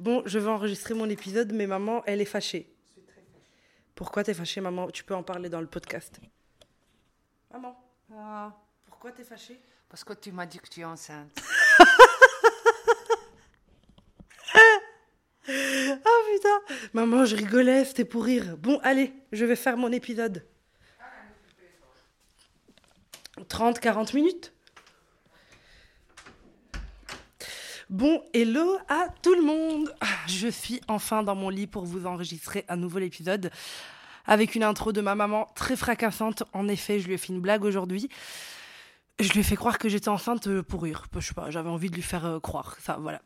Bon, je vais enregistrer mon épisode, mais maman, elle est fâchée. Pourquoi t'es fâchée, maman? Tu peux en parler dans le podcast. Maman, Ah, pourquoi t'es fâchée? Parce que tu m'as dit que tu es enceinte. Ah putain Maman, je rigolais, c'était pour rire. Bon, allez, je vais faire mon épisode. 30-40 minutes Bon, hello à tout le monde Je suis enfin dans mon lit pour vous enregistrer un nouvel épisode avec une intro de ma maman très fracassante. En effet, je lui ai fait une blague aujourd'hui. Je lui ai fait croire que j'étais enceinte euh, pour rire. Je sais pas, j'avais envie de lui faire euh, croire. Ça, voilà.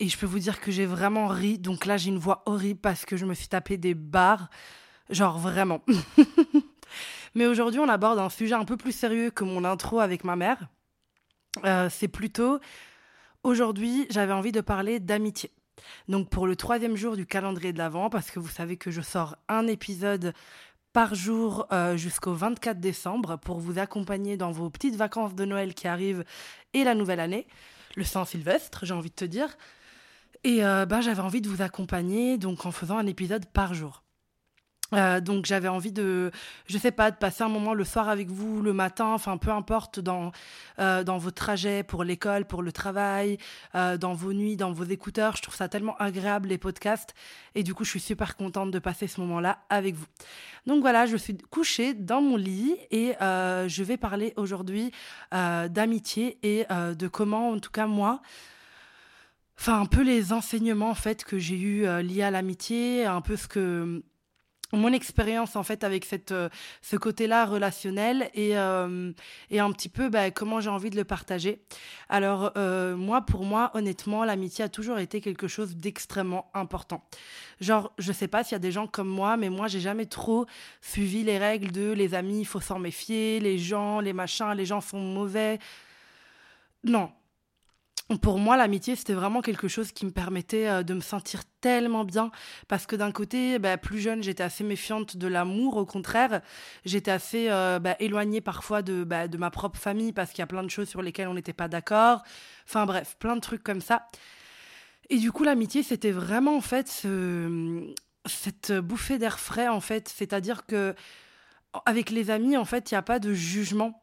Et je peux vous dire que j'ai vraiment ri. Donc là, j'ai une voix horrible parce que je me suis tapé des barres. Genre vraiment. Mais aujourd'hui, on aborde un sujet un peu plus sérieux que mon intro avec ma mère. Euh, c'est plutôt. Aujourd'hui, j'avais envie de parler d'amitié. Donc pour le troisième jour du calendrier de l'Avent, parce que vous savez que je sors un épisode par jour euh, jusqu'au 24 décembre pour vous accompagner dans vos petites vacances de Noël qui arrivent et la nouvelle année, le Saint-Sylvestre, j'ai envie de te dire. Et euh, bah, j'avais envie de vous accompagner donc en faisant un épisode par jour. Euh, donc j'avais envie de, je sais pas, de passer un moment le soir avec vous, le matin, enfin peu importe dans euh, dans vos trajets pour l'école, pour le travail, euh, dans vos nuits, dans vos écouteurs. Je trouve ça tellement agréable les podcasts et du coup je suis super contente de passer ce moment-là avec vous. Donc voilà, je suis couchée dans mon lit et je vais parler aujourd'hui d'amitié et de comment, en tout cas moi. Enfin, un peu les enseignements en fait que j'ai eu liés à l'amitié, un peu ce que mon expérience en fait avec cette, euh, ce côté-là relationnel et, euh, et un petit peu bah, comment j'ai envie de le partager. Alors euh, moi, pour moi, honnêtement, l'amitié a toujours été quelque chose d'extrêmement important. Genre, je sais pas s'il y a des gens comme moi, mais moi, j'ai jamais trop suivi les règles de les amis, il faut s'en méfier, les gens, les machins, les gens sont mauvais. Non, pour moi, l'amitié, c'était vraiment quelque chose qui me permettait euh, de me sentir tellement bien. Parce que d'un côté, bah, plus jeune, j'étais assez méfiante de l'amour. Au contraire, j'étais assez euh, bah, éloignée parfois de, bah, de ma propre famille parce qu'il y a plein de choses sur lesquelles on n'était pas d'accord. Enfin bref, plein de trucs comme ça. Et du coup, l'amitié, c'était vraiment en fait ce- cette bouffée d'air frais, en fait. C'est-à-dire que avec les amis, en fait, il n'y a pas de jugement.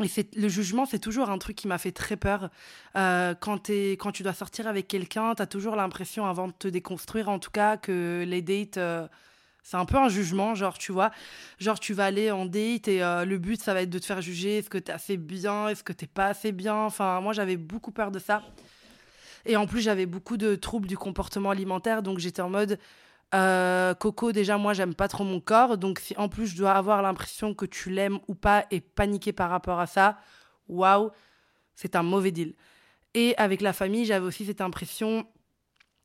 Et le jugement, c'est toujours un truc qui m'a fait très peur. Euh, quand, t'es- tu dois sortir avec quelqu'un, tu as toujours l'impression, avant de te déconstruire en tout cas, que les dates, euh, c'est un peu un jugement. Genre, tu vois, genre tu vas aller en date et euh, le but, ça va être de te faire juger. Est-ce que es assez bien? Est-ce que tu pas assez bien? Enfin, moi, j'avais beaucoup peur de ça. Et en plus, j'avais beaucoup de troubles du comportement alimentaire. Donc, j'étais en mode... euh, Coco, déjà, moi, j'aime pas trop mon corps. Donc, si en plus je dois avoir l'impression que tu l'aimes ou pas et paniquer par rapport à ça, waouh, c'est un mauvais deal. Et avec la famille, j'avais aussi cette impression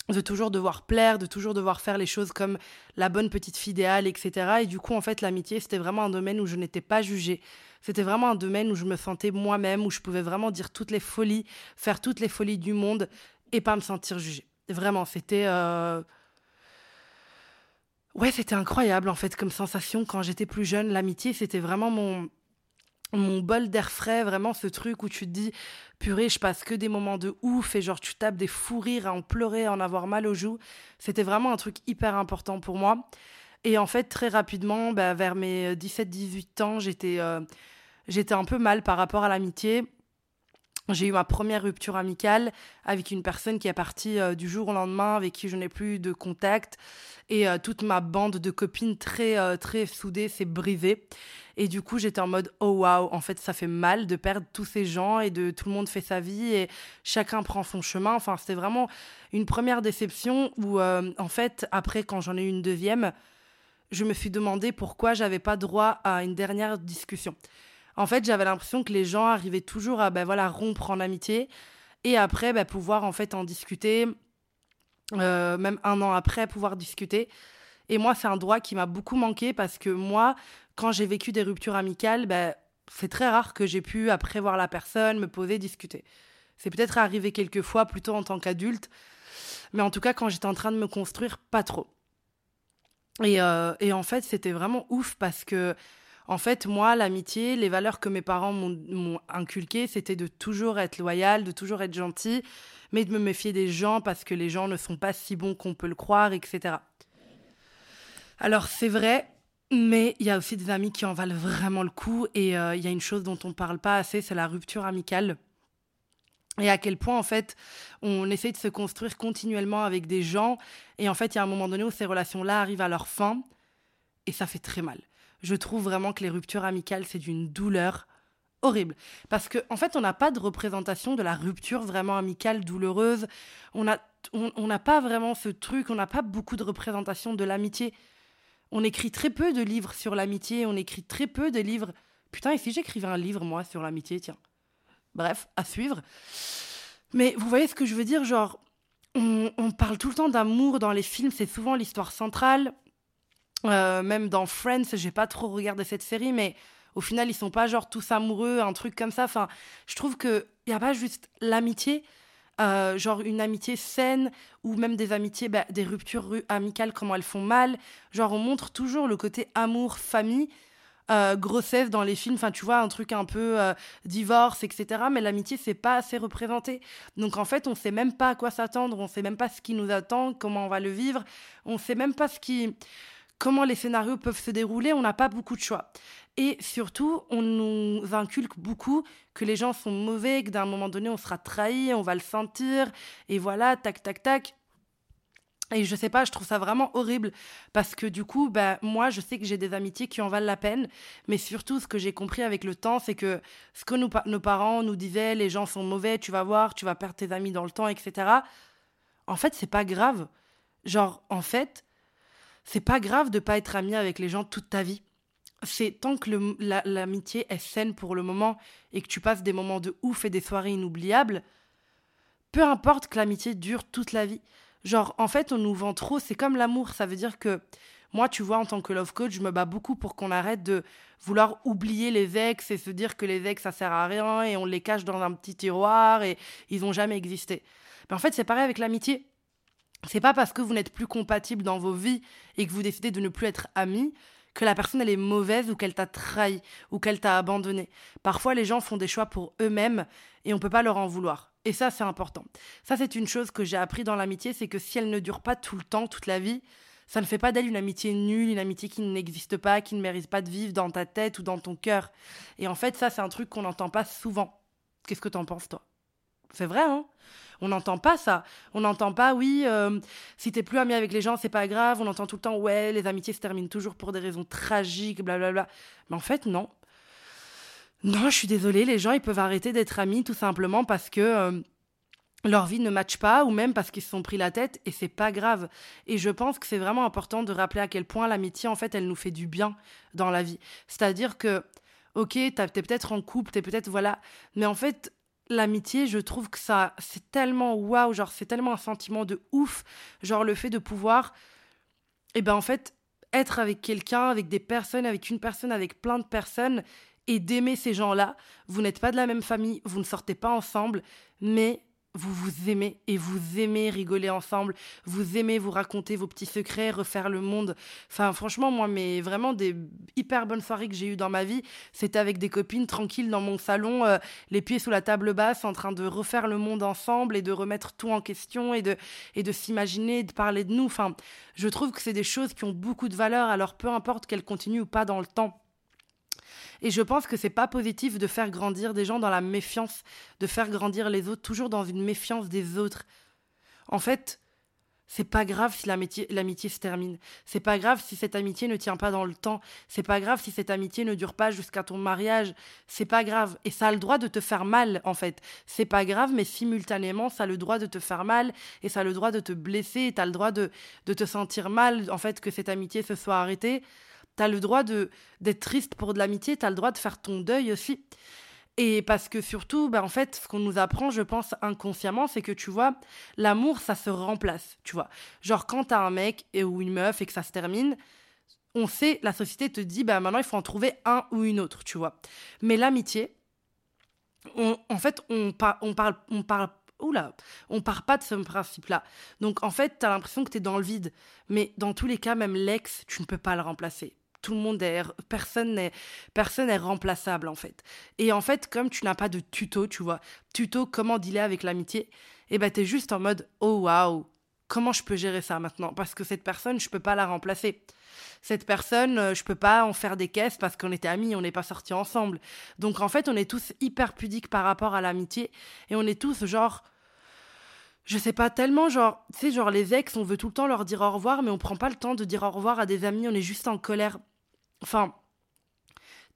de toujours devoir plaire, de toujours devoir faire les choses comme la bonne petite fille idéale, etc. Et du coup, en fait, l'amitié, c'était vraiment un domaine où je n'étais pas jugée. C'était vraiment un domaine où je me sentais moi-même, où je pouvais vraiment dire toutes les folies, faire toutes les folies du monde et pas me sentir jugée. Vraiment, c'était... euh, Ouais, c'était incroyable en fait comme sensation quand j'étais plus jeune. L'amitié, c'était vraiment mon mon bol d'air frais, vraiment ce truc où tu te dis purée, je passe que des moments de ouf et genre tu tapes des fous rires à en pleurer, à en avoir mal aux joues. C'était vraiment un truc hyper important pour moi. Et en fait, très rapidement, bah, vers mes 17-18 ans, j'étais euh, j'étais un peu mal par rapport à l'amitié. J'ai eu ma première rupture amicale avec une personne qui est partie euh, du jour au lendemain, avec qui je n'ai plus de contact. Et euh, toute ma bande de copines très, euh, très soudée s'est brisée. Et du coup, j'étais en mode, oh waouh, en fait, ça fait mal de perdre tous ces gens et de tout le monde fait sa vie et chacun prend son chemin. Enfin, c'était vraiment une première déception où, en fait, après, quand j'en ai eu une deuxième, je me suis demandé pourquoi j'avais pas droit à une dernière discussion. En fait, j'avais l'impression que les gens arrivaient toujours à ben, voilà, rompre en amitié et après ben, pouvoir en fait en discuter, euh, même un an après pouvoir discuter. Et moi, c'est un droit qui m'a beaucoup manqué parce que moi, quand j'ai vécu des ruptures amicales, ben, c'est très rare que j'ai pu après voir la personne, me poser, discuter. C'est peut-être arrivé quelques fois plutôt en tant qu'adulte, mais en tout cas, quand j'étais en train de me construire, pas trop. Et, euh, et en fait, c'était vraiment ouf parce que En fait, moi, l'amitié, les valeurs que mes parents m'ont inculquées, c'était de toujours être loyal, de toujours être gentil, mais de me méfier des gens parce que les gens ne sont pas si bons qu'on peut le croire, etc. Alors, c'est vrai, mais il y a aussi des amis qui en valent vraiment le coup. Et euh, il y a une chose dont on ne parle pas assez, c'est la rupture amicale. Et à quel point, en fait, on essaie de se construire continuellement avec des gens. Et en fait, il y a un moment donné où ces relations-là arrivent à leur fin. Et ça fait très mal je trouve vraiment que les ruptures amicales, c'est d'une douleur horrible. Parce qu'en en fait, on n'a pas de représentation de la rupture vraiment amicale, douloureuse. On n'a on, pas vraiment ce truc, on n'a pas beaucoup de représentation de l'amitié. On écrit très peu de livres sur l'amitié, on écrit très peu de livres. Putain, et si j'écrivais un livre, moi, sur l'amitié, tiens. Bref, à suivre. Mais vous voyez ce que je veux dire Genre, on parle tout le temps d'amour dans les films, c'est souvent l'histoire centrale. Euh, même dans Friends, j'ai pas trop regardé cette série, mais au final, ils sont pas genre tous amoureux, un truc comme ça. Enfin, je trouve que y a pas juste l'amitié, euh, genre une amitié saine ou même des amitiés, bah, des ruptures amicales, comment elles font mal. Genre, on montre toujours le côté amour, famille. Euh, grossesse dans les films, enfin tu vois un truc un peu divorce, etc. Mais l'amitié c'est pas assez représenté. Donc en fait on sait même pas à quoi s'attendre, on sait même pas ce qui nous attend, comment on va le vivre, on sait même pas ce qui comment les scénarios peuvent se dérouler, on n'a pas beaucoup de choix. Et surtout, on nous inculque beaucoup que les gens sont mauvais, que d'un moment donné, on sera trahi, on va le sentir, et voilà, tac, tac, tac. Et je sais pas, je trouve ça vraiment horrible parce que du coup, ben, moi, je sais que j'ai des amitiés qui en valent la peine, mais surtout, ce que j'ai compris avec le temps, c'est que ce que nos parents nous disaient, les gens sont mauvais, tu vas voir, tu vas perdre tes amis dans le temps, etc. En fait, c'est pas grave. Genre, en fait, c'est pas grave de pas être ami avec les gens toute ta vie. C'est tant que l'amitié est saine pour le moment et que tu passes des moments de ouf et des soirées inoubliables, peu importe que l'amitié dure toute la vie. Genre, en fait, on nous vend trop, c'est comme l'amour, ça veut dire que moi, tu vois, en tant que love coach, je me bats beaucoup pour qu'on arrête de vouloir oublier les ex et se dire que les ex, ça sert à rien et on les cache dans un petit tiroir et ils n'ont jamais existé. Mais en fait, c'est pareil avec l'amitié. C'est pas parce que vous n'êtes plus compatible dans vos vies et que vous décidez de ne plus être amis que la personne elle est mauvaise ou qu'elle t'a trahi ou qu'elle t'a abandonné. Parfois les gens font des choix pour eux-mêmes et on peut pas leur en vouloir. Et ça c'est important. Ça c'est une chose que j'ai appris dans l'amitié, c'est que si elle ne dure pas tout le temps, toute la vie, ça ne fait pas d'elle une amitié nulle, une amitié qui n'existe pas, qui ne mérite pas de vivre dans ta tête ou dans ton cœur. Et en fait ça c'est un truc qu'on n'entend pas souvent. Qu'est-ce que t'en penses toi? C'est vrai hein on n'entend pas ça. On n'entend pas, oui, euh, si t'es plus ami avec les gens, c'est pas grave. On entend tout le temps, ouais, les amitiés se terminent toujours pour des raisons tragiques, blablabla. Mais en fait, non. Non, je suis désolée, les gens, ils peuvent arrêter d'être amis tout simplement parce que euh, leur vie ne matche pas ou même parce qu'ils se sont pris la tête et c'est pas grave. Et je pense que c'est vraiment important de rappeler à quel point l'amitié, en fait, elle nous fait du bien dans la vie. C'est-à-dire que, ok, t'es peut-être en couple, t'es peut-être, voilà, mais en fait, l'amitié, je trouve que ça, c'est tellement waouh, genre c'est tellement un sentiment de ouf, genre le fait de pouvoir, et eh ben en fait, être avec quelqu'un, avec des personnes, avec une personne, avec plein de personnes, et d'aimer ces gens-là. Vous n'êtes pas de la même famille, vous ne sortez pas ensemble, mais vous vous aimez et vous aimez rigoler ensemble, vous aimez vous raconter vos petits secrets, refaire le monde. Enfin, franchement, moi, mais vraiment des hyper bonnes soirées que j'ai eues dans ma vie, c'était avec des copines tranquilles dans mon salon, euh, les pieds sous la table basse, en train de refaire le monde ensemble et de remettre tout en question et de, et de s'imaginer, de parler de nous. Enfin, je trouve que c'est des choses qui ont beaucoup de valeur, alors peu importe qu'elles continuent ou pas dans le temps. Et je pense que c'est pas positif de faire grandir des gens dans la méfiance, de faire grandir les autres toujours dans une méfiance des autres. En fait, c'est pas grave si l'amitié se termine. C'est pas grave si cette amitié ne tient pas dans le temps. C'est pas grave si cette amitié ne dure pas jusqu'à ton mariage. C'est pas grave. Et ça a le droit de te faire mal, en fait. C'est pas grave, mais simultanément, ça a le droit de te faire mal et ça a le droit de te blesser et t'as le droit de, de te sentir mal, en fait, que cette amitié se soit arrêtée. T'as le droit de d'être triste pour de l'amitié, t'as le droit de faire ton deuil aussi. Et parce que surtout, bah en fait, ce qu'on nous apprend, je pense inconsciemment, c'est que tu vois, l'amour, ça se remplace, tu vois. Genre quand t'as un mec et, ou une meuf et que ça se termine, on sait, la société te dit, bah maintenant il faut en trouver un ou une autre, tu vois. Mais l'amitié, en fait, on, on parle, on parle oula, on part pas de ce principe-là. Donc en fait, t'as l'impression que t'es dans le vide. Mais dans tous les cas, même l'ex, tu ne peux pas le remplacer tout le monde est, personne n'est, personne est remplaçable en fait. Et en fait, comme tu n'as pas de tuto, tu vois, tuto comment dealer avec l'amitié, et eh ben t'es juste en mode oh waouh, comment je peux gérer ça maintenant? Parce que cette personne, je peux pas la remplacer. Cette personne, euh, je peux pas en faire des caisses parce qu'on était amis, on n'est pas sortis ensemble. Donc en fait, on est tous hyper pudiques par rapport à l'amitié et on est tous genre je sais pas tellement genre tu sais genre les ex on veut tout le temps leur dire au revoir mais on prend pas le temps de dire au revoir à des amis on est juste en colère enfin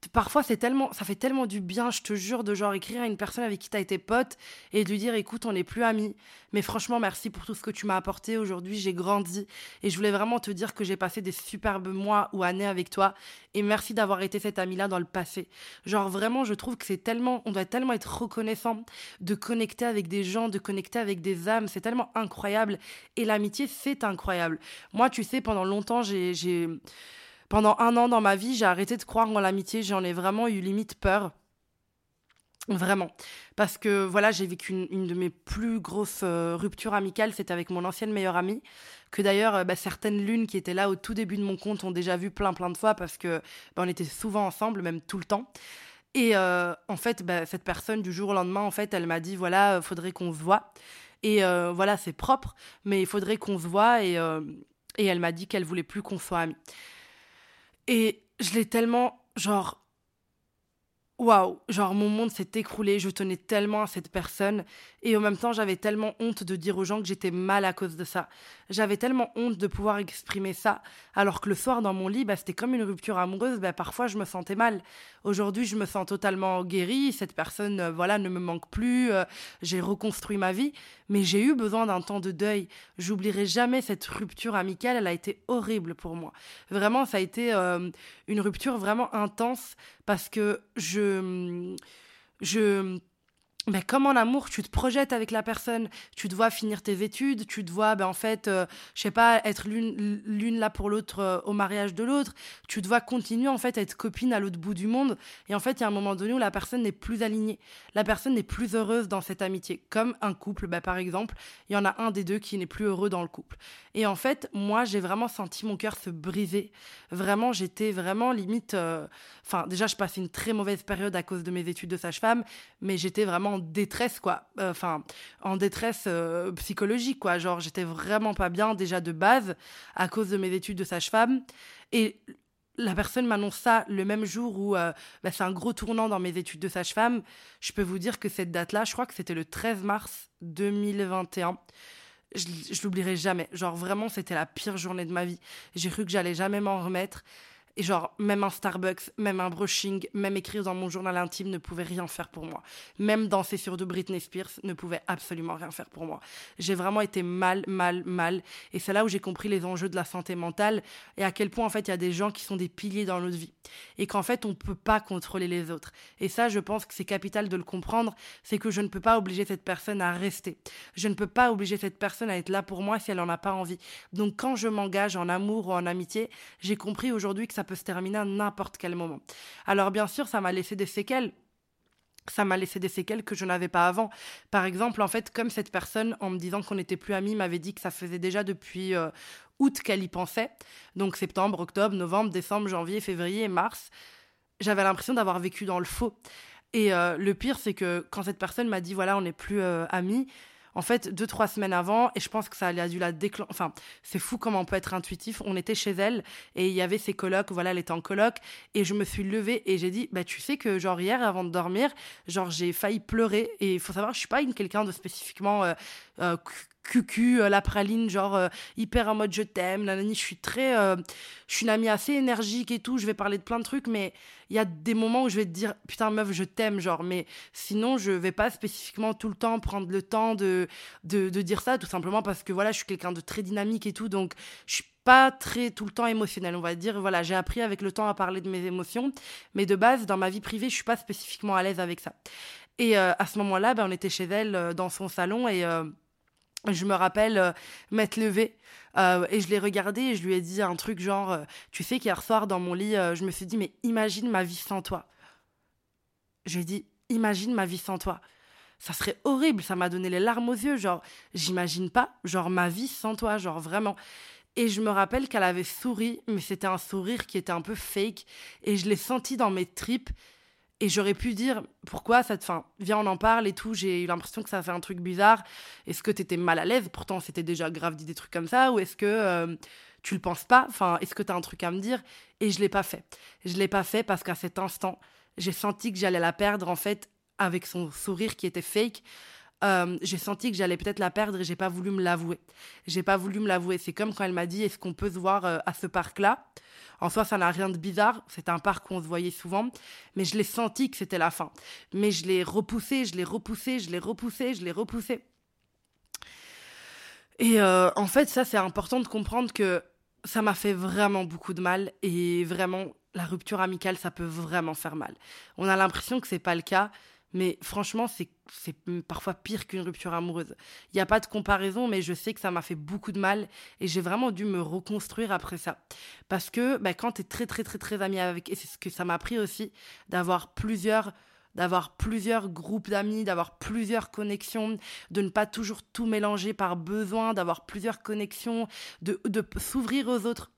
parfois c'est tellement ça fait tellement du bien je te jure de genre écrire à une personne avec qui tu as été pote et de lui dire écoute on n'est plus amis. Mais franchement merci pour tout ce que tu m'as apporté. Aujourd'hui j'ai grandi et je voulais vraiment te dire que j'ai passé des superbes mois ou années avec toi et merci d'avoir été cet ami là dans le passé. Genre vraiment je trouve que c'est tellement on doit tellement être reconnaissant de connecter avec des gens de connecter avec des âmes. C'est tellement incroyable et l'amitié c'est incroyable. Moi tu sais pendant longtemps j'ai pendant un an dans ma vie, j'ai arrêté de croire en l'amitié. J'en ai vraiment eu limite peur. Vraiment. Parce que voilà, j'ai vécu une, de mes plus grosses euh, ruptures amicales, c'était avec mon ancienne meilleure amie, que d'ailleurs euh, bah, certaines lunes qui étaient là au tout début de mon compte ont déjà vu plein plein de fois parce que bah, on était souvent ensemble, même tout le temps. Et euh, en fait, bah, cette personne du jour au lendemain, en fait, elle m'a dit voilà, faudrait qu'on se voit. Et voilà, c'est propre, mais il faudrait qu'on se voit. Et, et elle m'a dit qu'elle voulait plus qu'on soit amis. Et je l'ai tellement, genre, waouh, genre mon monde s'est écroulé, je tenais tellement à cette personne et en même temps j'avais tellement honte de dire aux gens que j'étais mal à cause de ça. J'avais tellement honte de pouvoir exprimer ça alors que le soir dans mon lit, bah, c'était comme une rupture amoureuse, bah, parfois je me sentais mal. Aujourd'hui je me sens totalement guérie, cette personne euh, voilà ne me manque plus, euh, j'ai reconstruit ma vie, mais j'ai eu besoin d'un temps de deuil. J'oublierai jamais cette rupture amicale, elle a été horrible pour moi. Vraiment ça a été euh, une rupture vraiment intense parce que je, je ben, comme en amour, tu te projettes avec la personne, tu te vois finir tes études, tu te vois, ben, en fait, euh, je sais pas, être l'une, là pour l'autre euh, au mariage de l'autre, tu te vois continuer, en fait, à être copine à l'autre bout du monde. Et en fait, il y a un moment donné où la personne n'est plus alignée, la personne n'est plus heureuse dans cette amitié. Comme un couple, ben, par exemple, il y en a un des deux qui n'est plus heureux dans le couple. Et en fait, moi, j'ai vraiment senti mon cœur se briser. Vraiment, j'étais vraiment limite. Euh, enfin, déjà, je passais une très mauvaise période à cause de mes études de sage-femme, mais j'étais vraiment en détresse, quoi. Euh, enfin, en détresse euh, psychologique, quoi. Genre, j'étais vraiment pas bien déjà de base à cause de mes études de sage-femme. Et la personne m'annonce ça le même jour où euh, bah, c'est un gros tournant dans mes études de sage-femme. Je peux vous dire que cette date-là, je crois que c'était le 13 mars 2021 je, je l'oublierai jamais. Genre vraiment, c'était la pire journée de ma vie. J'ai cru que j'allais jamais m'en remettre. Et genre, même un Starbucks, même un brushing, même écrire dans mon journal intime ne pouvait rien faire pour moi. Même danser sur de Britney Spears ne pouvait absolument rien faire pour moi. J'ai vraiment été mal, mal, mal. Et c'est là où j'ai compris les enjeux de la santé mentale et à quel point, en fait, il y a des gens qui sont des piliers dans notre vie. Et qu'en fait, on ne peut pas contrôler les autres. Et ça, je pense que c'est capital de le comprendre. C'est que je ne peux pas obliger cette personne à rester. Je ne peux pas obliger cette personne à être là pour moi si elle n'en a pas envie. Donc, quand je m'engage en amour ou en amitié, j'ai compris aujourd'hui que ça peut se terminer à n'importe quel moment. Alors bien sûr, ça m'a laissé des séquelles ça m'a laissé des séquelles que je n'avais pas avant. Par exemple, en fait, comme cette personne, en me disant qu'on n'était plus amis, m'avait dit que ça faisait déjà depuis euh, août qu'elle y pensait, donc septembre, octobre, novembre, décembre, janvier, février, mars, j'avais l'impression d'avoir vécu dans le faux. Et euh, le pire, c'est que quand cette personne m'a dit, voilà, on n'est plus euh, amis, en fait, deux, trois semaines avant, et je pense que ça a dû la déclencher. Enfin, c'est fou comment on peut être intuitif. On était chez elle et il y avait ses colocs, voilà, elle était en coloc, et je me suis levée et j'ai dit, bah, tu sais que, genre, hier, avant de dormir, genre, j'ai failli pleurer, et il faut savoir, je suis pas une quelqu'un de spécifiquement euh, euh, cucu, euh, la praline, genre euh, hyper en mode je t'aime, je suis très, euh, je suis une amie assez énergique et tout, je vais parler de plein de trucs, mais il y a des moments où je vais te dire putain meuf je t'aime, genre, mais sinon je vais pas spécifiquement tout le temps prendre le temps de, de, de dire ça, tout simplement parce que voilà, je suis quelqu'un de très dynamique et tout, donc je suis pas très tout le temps émotionnel, on va dire. Voilà, j'ai appris avec le temps à parler de mes émotions, mais de base, dans ma vie privée, je suis pas spécifiquement à l'aise avec ça. Et à ce moment-là, ben, on était chez elle dans son salon et je me rappelle euh, m'être levée euh, et je l'ai regardé et je lui ai dit un truc genre euh, tu sais qu'hier soir dans mon lit je me suis dit mais imagine ma vie sans toi je lui ai dit imagine ma vie sans toi ça serait horrible ça m'a donné les larmes aux yeux genre j'imagine pas genre ma vie sans toi genre vraiment Et je me rappelle qu'elle avait souri, mais c'était un sourire qui était un peu fake. Et je l'ai senti dans mes tripes. Et j'aurais pu dire pourquoi ça te. Enfin, viens, on en parle et tout. J'ai eu l'impression que ça fait un truc bizarre. Est-ce que t'étais mal à l'aise? Pourtant, c'était déjà grave dit des trucs comme ça. Ou est-ce que euh, tu le penses pas? Enfin, est-ce que t'as un truc à me dire? Et je l'ai pas fait. Je l'ai pas fait parce qu'à cet instant, j'ai senti que j'allais la perdre en fait avec son sourire qui était fake. Euh, j'ai senti que j'allais peut-être la perdre et j'ai pas voulu me l'avouer. J'ai pas voulu me l'avouer. C'est comme quand elle m'a dit est-ce qu'on peut se voir euh, à ce parc-là? En soi, ça n'a rien de bizarre. C'est un parc où on se voyait souvent, mais je l'ai senti que c'était la fin. Mais je l'ai repoussé, je l'ai repoussé, je l'ai repoussé, je l'ai repoussé. Et euh, en fait, ça, c'est important de comprendre que ça m'a fait vraiment beaucoup de mal et vraiment la rupture amicale, ça peut vraiment faire mal. On a l'impression que c'est pas le cas, mais franchement, c'est parfois pire qu'une rupture amoureuse. Il n'y a pas de comparaison, mais je sais que ça m'a fait beaucoup de mal et j'ai vraiment dû me reconstruire après ça. Parce que bah, quand tu es très, très, très, très ami avec, et c'est ce que ça m'a pris aussi, d'avoir plusieurs d'avoir plusieurs groupes d'amis, d'avoir plusieurs connexions, de ne pas toujours tout mélanger par besoin, d'avoir plusieurs connexions, de, s'ouvrir aux autres.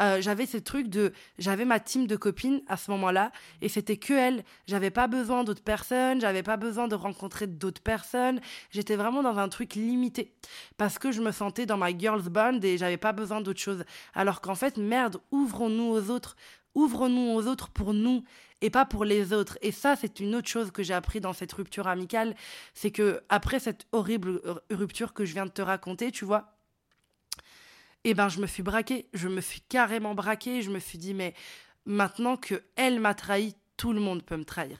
Euh, j'avais ce truc de j'avais ma team de copines à ce moment-là et c'était que elle j'avais pas besoin d'autres personnes j'avais pas besoin de rencontrer d'autres personnes. J'étais vraiment dans un truc limité parce que je me sentais dans ma girls band et j'avais pas besoin d'autre chose. Alors qu'en fait merde ouvrons-nous aux autres. Ouvrons-nous aux autres pour nous et pas pour les autres. Et ça, c'est une autre chose que j'ai appris dans cette rupture amicale, c'est que après cette horrible rupture que je viens de te raconter, tu vois, eh ben je me suis braquée, je me suis carrément braquée, je me suis dit mais maintenant que elle m'a trahi, tout le monde peut me trahir.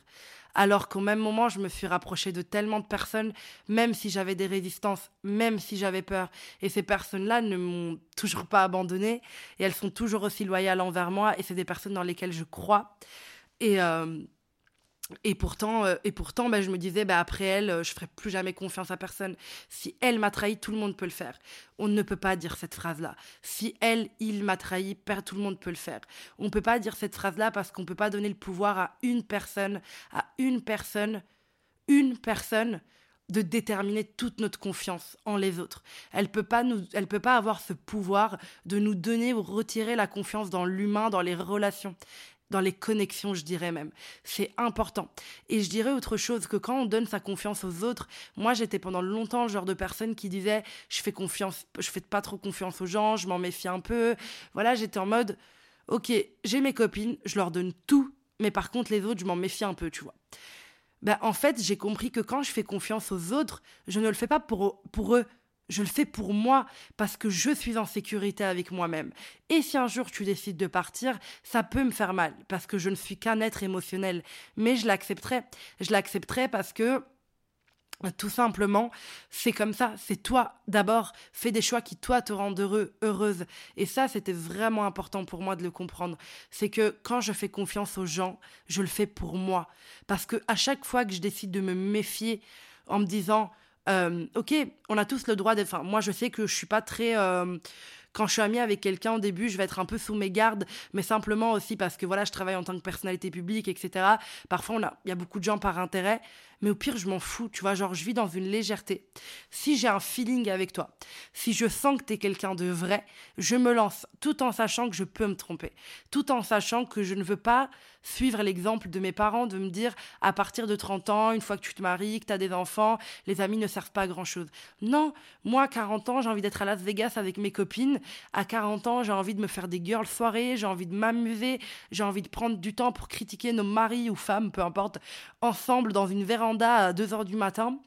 Alors qu'au même moment, je me suis rapprochée de tellement de personnes, même si j'avais des résistances, même si j'avais peur. Et ces personnes-là ne m'ont toujours pas abandonnée et elles sont toujours aussi loyales envers moi et c'est des personnes dans lesquelles je crois. Et, euh, et pourtant, euh, et pourtant bah, je me disais, bah, après elle, euh, je ferai plus jamais confiance à personne. Si elle m'a trahi, tout le monde peut le faire. On ne peut pas dire cette phrase-là. Si elle, il m'a trahi, tout le monde peut le faire. On ne peut pas dire cette phrase-là parce qu'on ne peut pas donner le pouvoir à une personne, à une personne, une personne de déterminer toute notre confiance en les autres. Elle peut pas nous, elle peut pas avoir ce pouvoir de nous donner ou retirer la confiance dans l'humain, dans les relations dans les connexions, je dirais même. C'est important. Et je dirais autre chose que quand on donne sa confiance aux autres, moi j'étais pendant longtemps le genre de personne qui disait je fais confiance, je fais pas trop confiance aux gens, je m'en méfie un peu. Voilà, j'étais en mode ok, j'ai mes copines, je leur donne tout, mais par contre les autres, je m'en méfie un peu, tu vois. Ben, en fait, j'ai compris que quand je fais confiance aux autres, je ne le fais pas pour, pour eux, je le fais pour moi parce que je suis en sécurité avec moi-même. Et si un jour tu décides de partir, ça peut me faire mal parce que je ne suis qu'un être émotionnel. Mais je l'accepterai. Je l'accepterai parce que tout simplement, c'est comme ça, c'est toi d'abord, fais des choix qui toi te rendent heureux, heureuse. Et ça, c'était vraiment important pour moi de le comprendre. C'est que quand je fais confiance aux gens, je le fais pour moi. Parce que à chaque fois que je décide de me méfier en me disant, euh, ok, on a tous le droit d'être. Moi, je sais que je suis pas très. Euh, quand je suis amie avec quelqu'un au début, je vais être un peu sous mes gardes, mais simplement aussi parce que voilà, je travaille en tant que personnalité publique, etc. Parfois, il y a beaucoup de gens par intérêt, mais au pire, je m'en fous, tu vois, genre, je vis dans une légèreté. Si j'ai un feeling avec toi, si je sens que tu es quelqu'un de vrai, je me lance, tout en sachant que je peux me tromper, tout en sachant que je ne veux pas suivre l'exemple de mes parents, de me dire, à partir de 30 ans, une fois que tu te maries, que tu as des enfants, les amis ne servent pas à grand-chose. Non, moi, 40 ans, j'ai envie d'être à Las Vegas avec mes copines. À 40 ans, j'ai envie de me faire des girls soirées, j'ai envie de m'amuser, j'ai envie de prendre du temps pour critiquer nos maris ou femmes, peu importe, ensemble dans une véranda à 2 heures du matin.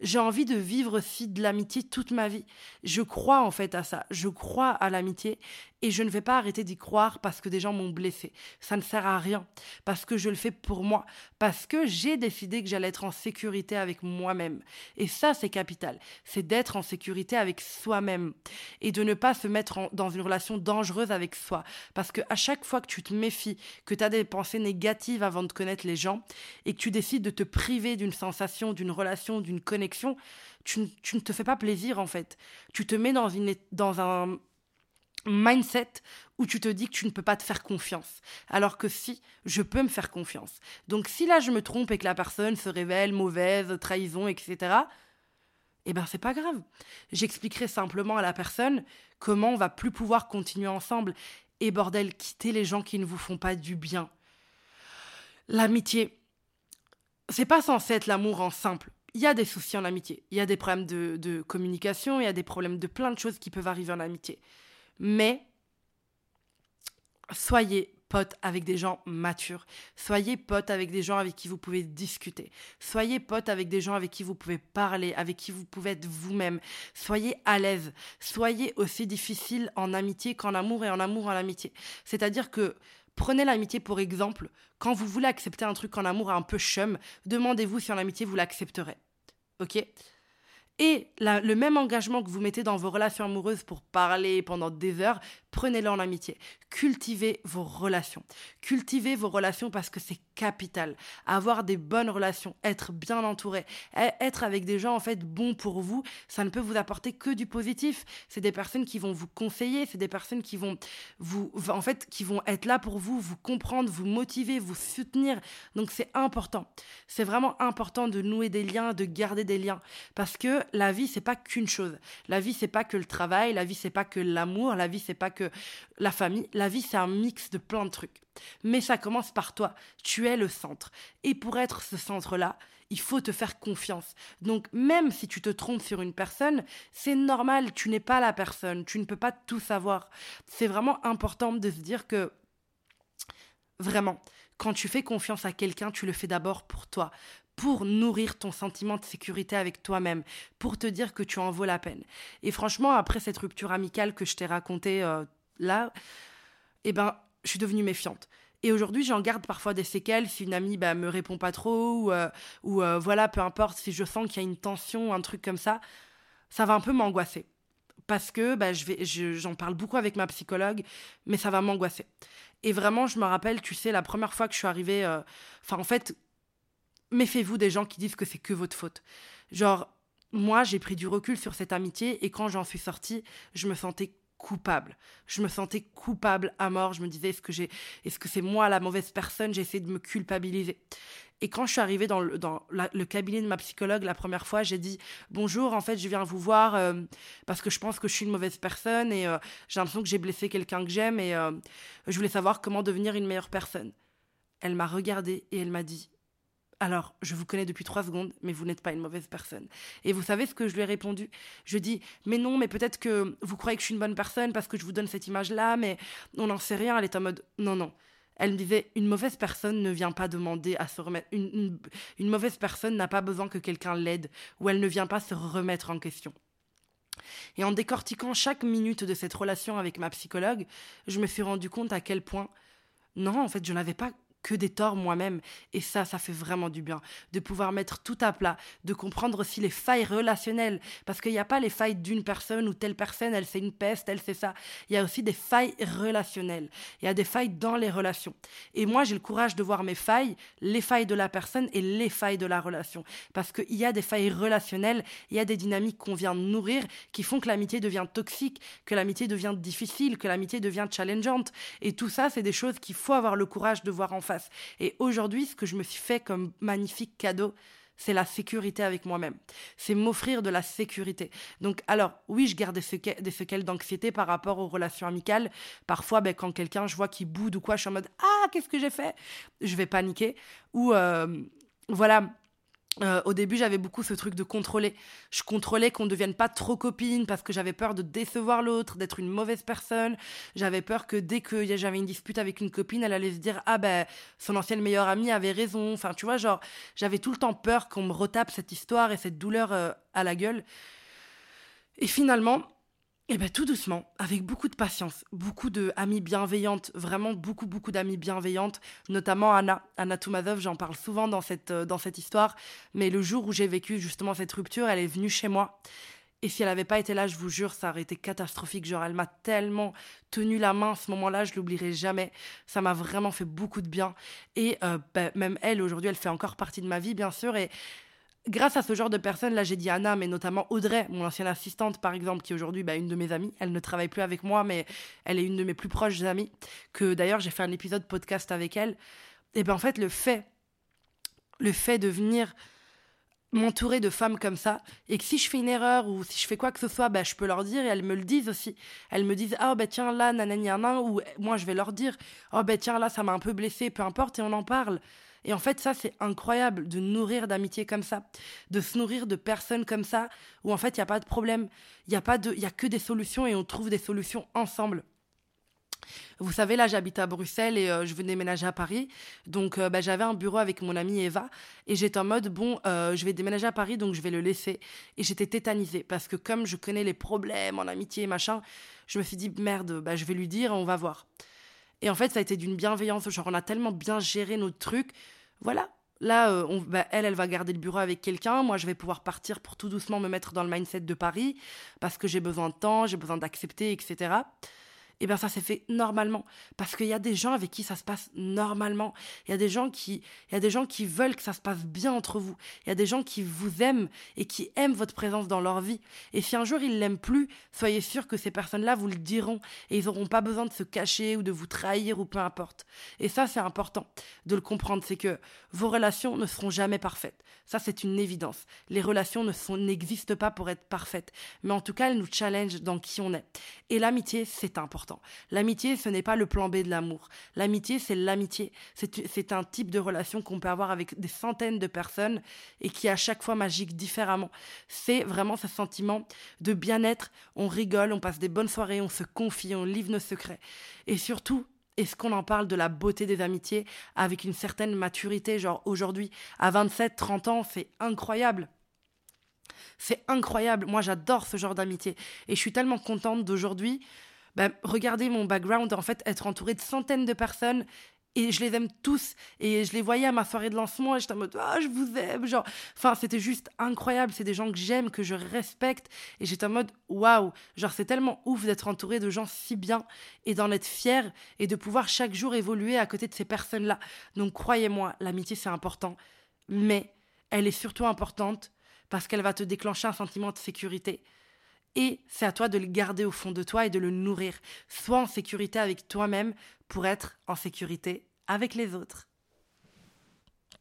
J'ai envie de vivre aussi de l'amitié toute ma vie. Je crois en fait à ça. Je crois à l'amitié et je ne vais pas arrêter d'y croire parce que des gens m'ont blessé. Ça ne sert à rien. Parce que je le fais pour moi. Parce que j'ai décidé que j'allais être en sécurité avec moi-même. Et ça, c'est capital. C'est d'être en sécurité avec soi-même. Et de ne pas se mettre dans une relation dangereuse avec soi. Parce que à chaque fois que tu te méfies, que tu as des pensées négatives avant de connaître les gens, et que tu décides de te priver d'une sensation, d'une relation, d'une connexion, tu, ne te fais pas plaisir en fait. Tu te mets dans un mindset où tu te dis que tu ne peux pas te faire confiance. Alors que si, je peux me faire confiance. Donc si là je me trompe et que la personne se révèle mauvaise, trahison, etc., eh ben c'est pas grave. J'expliquerai simplement à la personne comment on va plus pouvoir continuer ensemble. Et bordel, quittez les gens qui ne vous font pas du bien. L'amitié, c'est pas censé être l'amour en simple. Il y a des soucis en amitié. Il y a des problèmes de, de communication, il y a des problèmes de plein de choses qui peuvent arriver en amitié. Mais soyez pote avec des gens matures. Soyez pote avec des gens avec qui vous pouvez discuter. Soyez pote avec des gens avec qui vous pouvez parler, avec qui vous pouvez être vous-même. Soyez à l'aise. Soyez aussi difficile en amitié qu'en amour et en amour en amitié. C'est-à-dire que Prenez l'amitié pour exemple. Quand vous voulez accepter un truc en amour un peu chum, demandez-vous si en amitié vous l'accepterez. Ok? Et le même engagement que vous mettez dans vos relations amoureuses pour parler pendant des heures, prenez-le en amitié. Cultivez vos relations. Cultivez vos relations parce que c'est capital. Avoir des bonnes relations, être bien entouré, e, être avec des gens en fait bons pour vous, ça ne peut vous apporter que du positif. C'est des personnes qui vont vous conseiller, c'est des personnes qui vont vous en fait qui vont être là pour vous, vous comprendre, vous motiver, vous soutenir. Donc c'est important. C'est vraiment important de nouer des liens, de garder des liens parce que la vie c'est pas qu'une chose. La vie c'est pas que le travail, la vie c'est pas que l'amour, la vie c'est pas que la famille. La vie c'est un mix de plein de trucs. Mais ça commence par toi. Tu es le centre. Et pour être ce centre-là, il faut te faire confiance. Donc même si tu te trompes sur une personne, c'est normal, tu n'es pas la personne, tu ne peux pas tout savoir. C'est vraiment important de se dire que vraiment, quand tu fais confiance à quelqu'un, tu le fais d'abord pour toi, pour nourrir ton sentiment de sécurité avec toi-même, pour te dire que tu en vaux la peine. Et franchement, après cette rupture amicale que je t'ai racontée euh, là, eh ben, je suis devenue méfiante. Et aujourd'hui, j'en garde parfois des séquelles si une amie bah, me répond pas trop ou, euh, euh, voilà, peu importe, si je sens qu'il y a une tension, un truc comme ça, ça va un peu m'angoisser. Parce que bah, je j'en parle beaucoup avec ma psychologue, mais ça va m'angoisser. Et vraiment, je me rappelle, tu sais, la première fois que je suis arrivée, enfin en fait, méfiez-vous des gens qui disent que c'est que votre faute. Genre, moi, j'ai pris du recul sur cette amitié et quand j'en suis sortie, je me sentais coupable. Je me sentais coupable à mort. Je me disais, est-ce que j'ai, est-ce que c'est moi la mauvaise personne? J'ai essayé de me culpabiliser. Et quand je suis arrivée dans, le, cabinet de ma psychologue la première fois, j'ai dit bonjour, en fait, je viens vous voir euh, parce que je pense que je suis une mauvaise personne et euh, j'ai l'impression que j'ai blessé quelqu'un que j'aime et euh, je voulais savoir comment devenir une meilleure personne. Elle m'a regardée et elle m'a dit alors, je vous connais depuis trois secondes, mais vous n'êtes pas une mauvaise personne. Et vous savez ce que je lui ai répondu? Je dis, mais non, mais peut-être que vous croyez que je suis une bonne personne parce que je vous donne cette image-là, mais on n'en sait rien. Elle est en mode, non, non. Elle me disait, une mauvaise personne ne vient pas demander à se remettre. Une, une mauvaise personne n'a pas besoin que quelqu'un l'aide, ou elle ne vient pas se remettre en question. Et en décortiquant chaque minute de cette relation avec ma psychologue, je me suis rendu compte à quel point, non, en fait, je n'avais pas que des torts moi-même. Et ça, ça fait vraiment du bien. De pouvoir mettre tout à plat, de comprendre aussi les failles relationnelles. Parce qu'il n'y a pas les failles d'une personne ou telle personne, elle c'est une peste, elle c'est ça. Il y a aussi des failles relationnelles. Il y a des failles dans les relations. Et moi, j'ai le courage de voir mes failles, les failles de la personne et les failles de la relation. Parce qu'il y a des failles relationnelles, il y a des dynamiques qu'on vient nourrir qui font que l'amitié devient toxique, que l'amitié devient difficile, que l'amitié devient challengeante. Et tout ça, c'est des choses qu'il faut avoir le courage de voir en Et aujourd'hui, ce que je me suis fait comme magnifique cadeau, c'est la sécurité avec moi-même. C'est m'offrir de la sécurité. Donc, alors, oui, je garde des séquelles, d'anxiété par rapport aux relations amicales. Parfois, ben, quand quelqu'un, je vois qu'il boude ou quoi, je suis en mode Ah, qu'est-ce que j'ai fait? Je vais paniquer. Ou, euh, voilà, euh, au début, j'avais beaucoup ce truc de contrôler. Je contrôlais qu'on ne devienne pas trop copine parce que j'avais peur de décevoir l'autre, d'être une mauvaise personne. J'avais peur que dès que j'avais une dispute avec une copine, elle allait se dire ah ben son ancienne meilleure amie avait raison. Enfin, tu vois, genre j'avais tout le temps peur qu'on me retape cette histoire et cette douleur euh, à la gueule. Et finalement, eh bien, tout doucement, avec beaucoup de patience, beaucoup d'amis bienveillantes, vraiment beaucoup, beaucoup d'amis bienveillantes, notamment Anna. Anna Toumazov, j'en parle souvent dans cette, euh, dans cette histoire, mais le jour où j'ai vécu justement cette rupture, elle est venue chez moi. Et si elle n'avait pas été là, je vous jure, ça aurait été catastrophique. Genre, elle m'a tellement tenu la main à ce moment-là, je l'oublierai jamais. Ça m'a vraiment fait beaucoup de bien. Et euh, ben, même elle, aujourd'hui, elle fait encore partie de ma vie, bien sûr. Et grâce à ce genre de personnes, là j'ai dit Anna, mais notamment Audrey, mon ancienne assistante par exemple, qui est aujourd'hui bah, une de mes amies. Elle ne travaille plus avec moi, mais elle est une de mes plus proches amies, que d'ailleurs j'ai fait un épisode podcast avec elle. Et bien en fait, le fait, le fait de venir m'entourer de femmes comme ça et que si je fais une erreur ou si je fais quoi que ce soit, bah, je peux leur dire et elles me le disent aussi. Elles me disent ah bah tiens là nanani ou moi je vais leur dire oh bah tiens là ça m'a un peu blessé, peu importe et on en parle. Et en fait ça c'est incroyable de nourrir d'amitié comme ça, de se nourrir de personnes comme ça où en fait il y a pas de problème, il y a a que des solutions et on trouve des solutions ensemble. Vous savez, là, j'habite à Bruxelles et euh, je veux déménager à Paris. Donc, euh, bah, j'avais un bureau avec mon amie Eva et j'étais en mode, bon, euh, je vais déménager à Paris, donc je vais le laisser. Et j'étais tétanisée parce que comme je connais les problèmes en amitié et machin, je me suis dit, merde, bah, je vais lui dire, on va voir. Et en fait, ça a été d'une bienveillance. Genre, on a tellement bien géré notre truc. Voilà. Là, on, bah, elle, elle va garder le bureau avec quelqu'un. Moi, je vais pouvoir partir pour tout doucement me mettre dans le mindset de Paris parce que j'ai besoin de temps, j'ai besoin d'accepter, etc et bien ça s'est fait normalement parce qu'il y a des gens avec qui ça se passe normalement. Il y a des gens qui il y a des gens qui veulent que ça se passe bien entre vous. Il y a des gens qui vous aiment et qui aiment votre présence dans leur vie. Et si un jour ils l'aiment plus, soyez sûr que ces personnes-là vous le diront et ils n'auront pas besoin de se cacher ou de vous trahir ou peu importe. Et ça c'est important de le comprendre, c'est que vos relations ne seront jamais parfaites. Ça c'est une évidence. Les relations ne n'existent pas pour être parfaites, mais en tout cas elles nous challengent dans qui on est. Et l'amitié c'est important. L'amitié, ce n'est pas le plan B de l'amour. L'amitié, c'est l'amitié. C'est un type de relation qu'on peut avoir avec des centaines de personnes et qui à chaque fois magique différemment. C'est vraiment ce sentiment de bien-être. On rigole, on passe des bonnes soirées, on se confie, on livre nos secrets. Et surtout, est-ce qu'on en parle de la beauté des amitiés avec une certaine maturité? Genre aujourd'hui, à 27, 30 ans, c'est incroyable. C'est incroyable. Moi, j'adore ce genre d'amitié. Et je suis tellement contente d'aujourd'hui bah, regardez mon background, en fait, être entouré de centaines de personnes et je les aime tous et je les voyais à ma soirée de lancement et j'étais en mode ah je vous aime genre. Enfin c'était juste incroyable c'est des gens que j'aime que je respecte et j'étais en mode waouh. Genre c'est tellement ouf d'être entouré de gens si bien et d'en être fier et de pouvoir chaque jour évoluer à côté de ces personnes là donc croyez-moi l'amitié c'est important mais elle est surtout importante parce qu'elle va te déclencher un sentiment de sécurité et c'est à toi de le garder au fond de toi et de le nourrir. Sois en sécurité avec toi-même pour être en sécurité avec les autres.